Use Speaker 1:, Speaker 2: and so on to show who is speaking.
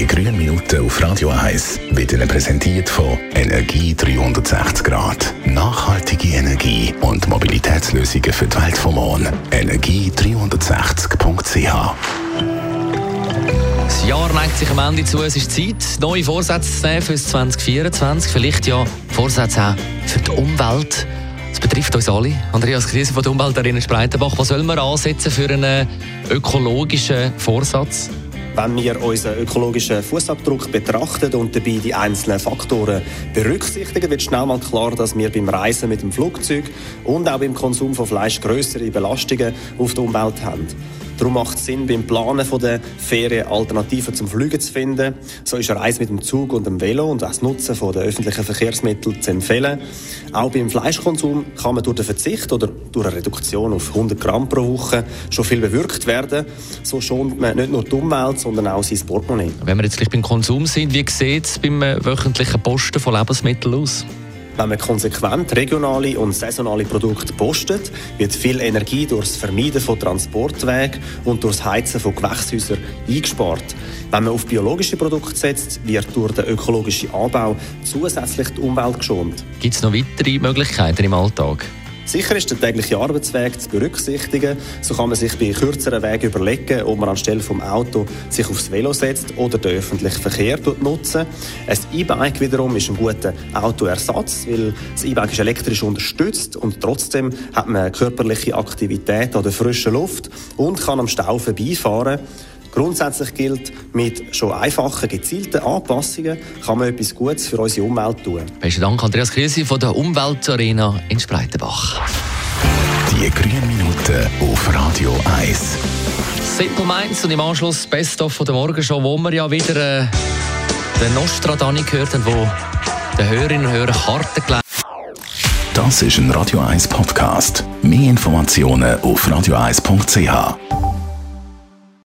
Speaker 1: Die grünen Minuten auf Radio 1 werden präsentiert von Energie 360 Grad. Nachhaltige Energie und Mobilitätslösungen für die Welt vom Morgen. Energie360.ch
Speaker 2: Das Jahr neigt sich am Ende zu. Es ist Zeit, neue Vorsätze zu nehmen für 2024. Vielleicht ja Vorsätze auch für die Umwelt. Das betrifft uns alle. Andreas Krise von der Umweltarena Spreitenbach. Was sollen wir ansetzen für einen ökologischen Vorsatz?
Speaker 3: Wenn wir unseren ökologischen Fußabdruck betrachten und dabei die einzelnen Faktoren berücksichtigen, wird schnell mal klar, dass wir beim Reisen mit dem Flugzeug und auch beim Konsum von Fleisch größere Belastungen auf die Umwelt haben. Darum macht es Sinn, beim Planen der Ferien Alternativen zum Fliegen zu finden. So ist eine Reise mit dem Zug und dem Velo und auch das Nutzen der öffentlichen Verkehrsmittel zu empfehlen. Auch beim Fleischkonsum kann man durch den Verzicht oder durch eine Reduktion auf 100 Gramm pro Woche schon viel bewirkt werden. So schont man nicht nur die Umwelt, sondern auch sein Portemonnaie.
Speaker 2: Wenn wir jetzt gleich beim Konsum sind, wie sieht es beim äh, wöchentlichen Posten von Lebensmitteln aus?
Speaker 3: Wenn man konsequent regionale und saisonale Produkte postet, wird viel Energie durch das Vermeiden von Transportwegen und durch das Heizen von Gewächshäusern eingespart. Wenn man auf biologische Produkte setzt, wird durch den ökologischen Anbau zusätzlich die Umwelt geschont.
Speaker 2: Gibt es noch weitere Möglichkeiten im Alltag?
Speaker 3: Sicher ist der tägliche Arbeitsweg zu berücksichtigen. So kann man sich bei kürzeren Wegen überlegen, ob man anstelle vom Auto sich aufs Velo setzt oder den öffentlichen Verkehr nutzen. Ein E-Bike wiederum ist ein guter Autoersatz, weil das E-Bike ist elektrisch unterstützt und trotzdem hat man körperliche Aktivität an der frischen Luft und kann am Stau vorbeifahren. Grundsätzlich gilt, mit schon einfachen, gezielten Anpassungen kann man etwas Gutes für unsere Umwelt tun.
Speaker 2: Besten Dank, Andreas Krise von der Umweltarena in Spreitenbach.
Speaker 1: Die grünen Minuten auf Radio 1.
Speaker 2: Simple Minds und im Anschluss Best-of von der Morgenshow, wo wir ja wieder äh, den Nostradani gehört haben, wo den Hörerinnen und Hörern Karten gelegt
Speaker 1: Das ist ein Radio 1 Podcast. Mehr Informationen auf radio1.ch.